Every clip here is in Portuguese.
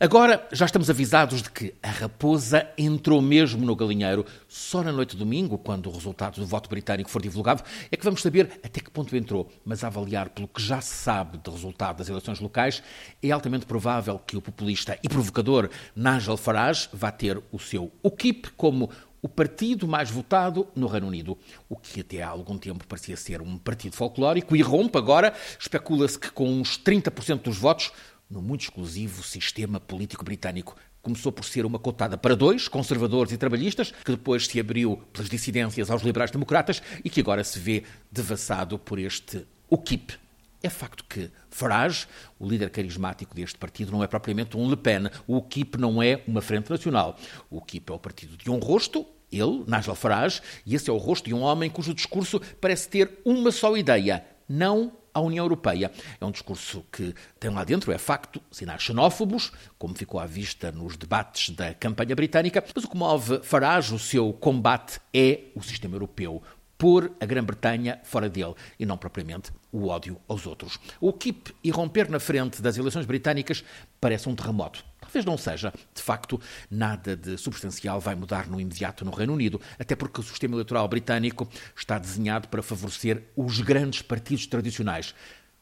Agora já estamos avisados de que a raposa entrou mesmo no galinheiro. Só na noite de domingo, quando o resultado do voto britânico for divulgado, é que vamos saber até que ponto entrou. Mas a avaliar pelo que já se sabe do resultado das eleições locais, é altamente provável que o populista e provocador Nigel Farage vá ter o seu UKIP como o partido mais votado no Reino Unido, o que até há algum tempo parecia ser um partido folclórico, e rompe agora, especula-se que com uns 30% dos votos, no muito exclusivo sistema político britânico. Começou por ser uma cotada para dois, conservadores e trabalhistas, que depois se abriu pelas dissidências aos liberais-democratas e que agora se vê devassado por este UKIP. É facto que Farage, o líder carismático deste partido, não é propriamente um Le Pen. O UKIP não é uma frente nacional. O UKIP é o partido de um rosto, ele, Nigel Farage, e esse é o rosto de um homem cujo discurso parece ter uma só ideia: não à União Europeia. É um discurso que tem lá dentro, é facto, sinais xenófobos, como ficou à vista nos debates da campanha britânica, mas o que move Farage, o seu combate, é o sistema europeu pôr a Grã-Bretanha fora dele e não propriamente o ódio aos outros. O KIP irromper na frente das eleições britânicas parece um terremoto. Talvez não seja. De facto, nada de substancial vai mudar no imediato no Reino Unido, até porque o sistema eleitoral britânico está desenhado para favorecer os grandes partidos tradicionais.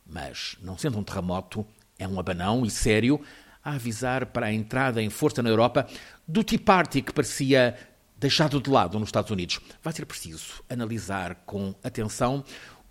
Mas, não sendo um terremoto, é um abanão e sério a avisar para a entrada em força na Europa do Tea Party que parecia deixado de lado nos Estados Unidos. Vai ser preciso analisar com atenção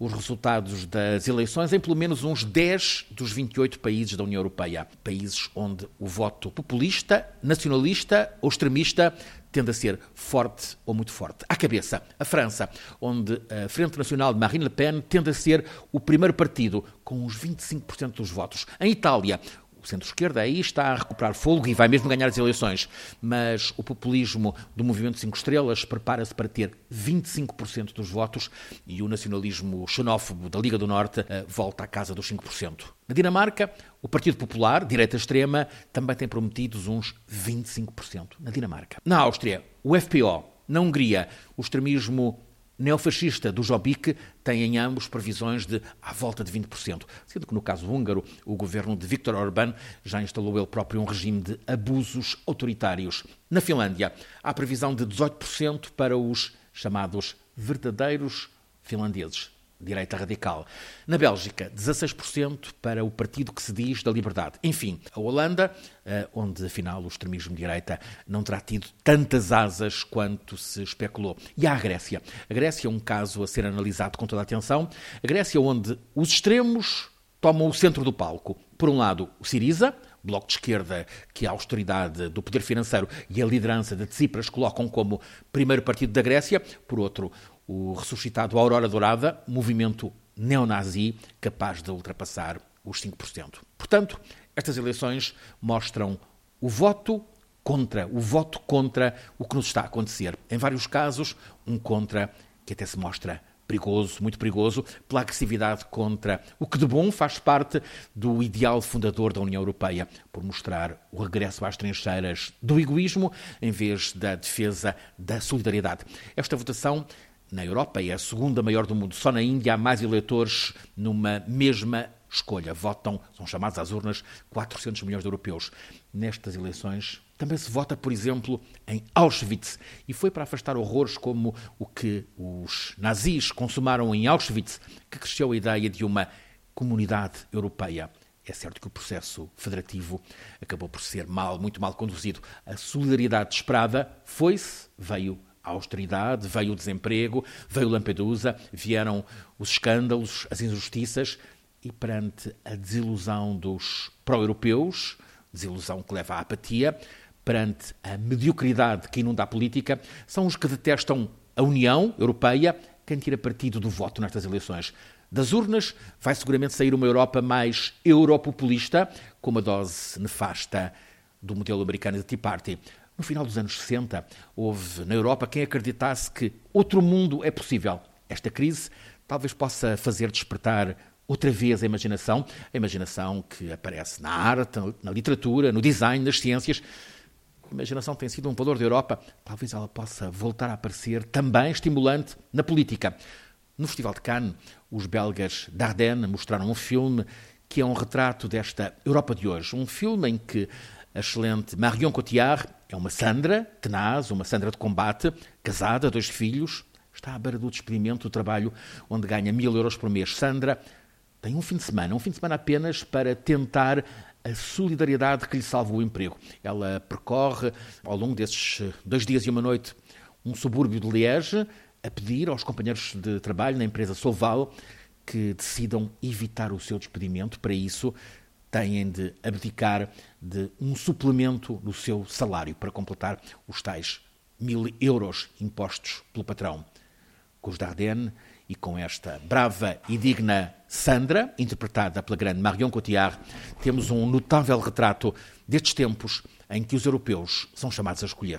os resultados das eleições em pelo menos uns 10 dos 28 países da União Europeia. Países onde o voto populista, nacionalista ou extremista tende a ser forte ou muito forte. À cabeça, a França, onde a Frente Nacional de Marine Le Pen tende a ser o primeiro partido, com uns 25% dos votos. Em Itália, o centro-esquerda aí está a recuperar fogo e vai mesmo ganhar as eleições, mas o populismo do Movimento 5 Estrelas prepara-se para ter 25% dos votos e o nacionalismo xenófobo da Liga do Norte eh, volta à casa dos 5%. Na Dinamarca, o Partido Popular, direita extrema, também tem prometidos uns 25% na Dinamarca. Na Áustria, o FPO. Na Hungria, o extremismo neofascista do Jobbik tem em ambos previsões de à volta de 20%, sendo que no caso húngaro, o governo de Viktor Orbán já instalou ele próprio um regime de abusos autoritários. Na Finlândia, há previsão de 18% para os chamados verdadeiros finlandeses direita radical. Na Bélgica, 16% para o partido que se diz da liberdade. Enfim, a Holanda, eh, onde afinal o extremismo de direita não terá tido tantas asas quanto se especulou. E há a Grécia. A Grécia é um caso a ser analisado com toda a atenção. A Grécia, onde os extremos tomam o centro do palco. Por um lado, o Siriza, bloco de esquerda que a austeridade do poder financeiro e a liderança de Tsipras colocam como primeiro partido da Grécia. Por outro, o ressuscitado Aurora Dourada, movimento neonazi capaz de ultrapassar os 5%. Portanto, estas eleições mostram o voto contra, o voto contra o que nos está a acontecer. Em vários casos, um contra que até se mostra perigoso, muito perigoso, pela agressividade contra o que de bom faz parte do ideal fundador da União Europeia, por mostrar o regresso às trincheiras do egoísmo em vez da defesa da solidariedade. Esta votação na Europa é a segunda maior do mundo. Só na Índia há mais eleitores numa mesma escolha. Votam, são chamados às urnas, 400 milhões de europeus. Nestas eleições também se vota, por exemplo, em Auschwitz. E foi para afastar horrores como o que os nazis consumaram em Auschwitz que cresceu a ideia de uma comunidade europeia. É certo que o processo federativo acabou por ser mal, muito mal conduzido. A solidariedade esperada foi-se, veio a austeridade, veio o desemprego, veio Lampedusa, vieram os escândalos, as injustiças e perante a desilusão dos pró-europeus, desilusão que leva à apatia, perante a mediocridade que inunda a política, são os que detestam a União Europeia quem tira partido do voto nestas eleições. Das urnas vai seguramente sair uma Europa mais europopulista, com uma dose nefasta do modelo americano de Tea Party. No final dos anos 60, houve na Europa quem acreditasse que outro mundo é possível. Esta crise talvez possa fazer despertar outra vez a imaginação, a imaginação que aparece na arte, na literatura, no design, nas ciências. A imaginação tem sido um valor da Europa, talvez ela possa voltar a aparecer também estimulante na política. No Festival de Cannes, os belgas Dardenne mostraram um filme que é um retrato desta Europa de hoje. Um filme em que A excelente Marion Cotillard é uma Sandra, tenaz, uma Sandra de combate, casada, dois filhos, está à beira do despedimento do trabalho onde ganha mil euros por mês. Sandra tem um fim de semana, um fim de semana apenas para tentar a solidariedade que lhe salva o emprego. Ela percorre, ao longo desses dois dias e uma noite, um subúrbio de Liege, a pedir aos companheiros de trabalho na empresa Soval que decidam evitar o seu despedimento. Para isso, têm de abdicar de um suplemento no seu salário para completar os tais mil euros impostos pelo patrão. Com Dardenne e com esta brava e digna Sandra, interpretada pela grande Marion Cotillard, temos um notável retrato destes tempos em que os europeus são chamados a escolher.